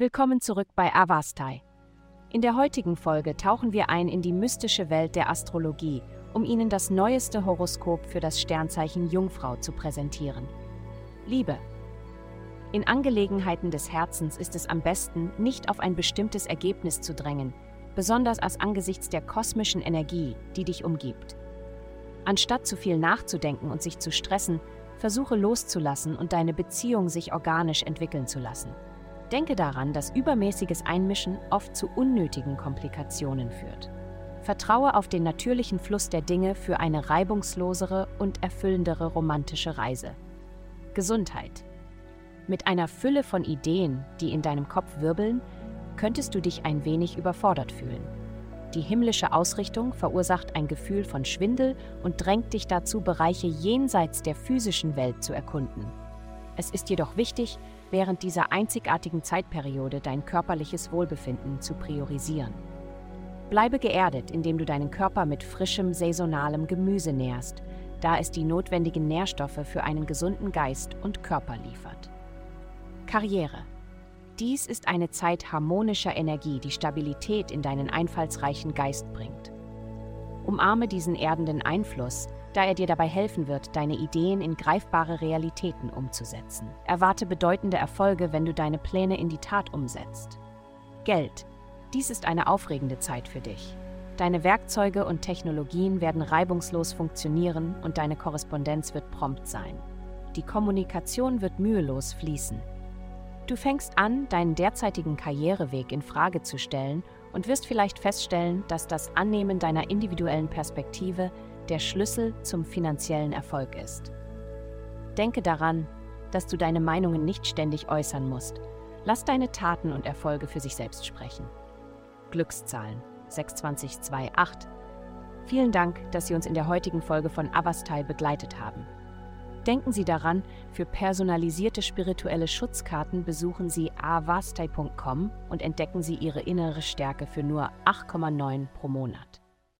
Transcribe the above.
Willkommen zurück bei Avastai. In der heutigen Folge tauchen wir ein in die mystische Welt der Astrologie, um Ihnen das neueste Horoskop für das Sternzeichen Jungfrau zu präsentieren. Liebe. In Angelegenheiten des Herzens ist es am besten, nicht auf ein bestimmtes Ergebnis zu drängen, besonders als angesichts der kosmischen Energie, die dich umgibt. Anstatt zu viel nachzudenken und sich zu stressen, versuche loszulassen und deine Beziehung sich organisch entwickeln zu lassen. Denke daran, dass übermäßiges Einmischen oft zu unnötigen Komplikationen führt. Vertraue auf den natürlichen Fluss der Dinge für eine reibungslosere und erfüllendere romantische Reise. Gesundheit. Mit einer Fülle von Ideen, die in deinem Kopf wirbeln, könntest du dich ein wenig überfordert fühlen. Die himmlische Ausrichtung verursacht ein Gefühl von Schwindel und drängt dich dazu, Bereiche jenseits der physischen Welt zu erkunden. Es ist jedoch wichtig, während dieser einzigartigen Zeitperiode dein körperliches Wohlbefinden zu priorisieren. Bleibe geerdet, indem du deinen Körper mit frischem, saisonalem Gemüse nährst, da es die notwendigen Nährstoffe für einen gesunden Geist und Körper liefert. Karriere. Dies ist eine Zeit harmonischer Energie, die Stabilität in deinen einfallsreichen Geist bringt. Umarme diesen erdenden Einfluss, da er dir dabei helfen wird, deine Ideen in greifbare Realitäten umzusetzen. Erwarte bedeutende Erfolge, wenn du deine Pläne in die Tat umsetzt. Geld. Dies ist eine aufregende Zeit für dich. Deine Werkzeuge und Technologien werden reibungslos funktionieren und deine Korrespondenz wird prompt sein. Die Kommunikation wird mühelos fließen. Du fängst an, deinen derzeitigen Karriereweg in Frage zu stellen und wirst vielleicht feststellen, dass das Annehmen deiner individuellen Perspektive der Schlüssel zum finanziellen Erfolg ist. Denke daran, dass du deine Meinungen nicht ständig äußern musst. Lass deine Taten und Erfolge für sich selbst sprechen. Glückszahlen 62228. Vielen Dank, dass Sie uns in der heutigen Folge von Avastai begleitet haben. Denken Sie daran, für personalisierte spirituelle Schutzkarten besuchen Sie avastai.com und entdecken Sie Ihre innere Stärke für nur 8,9 pro Monat.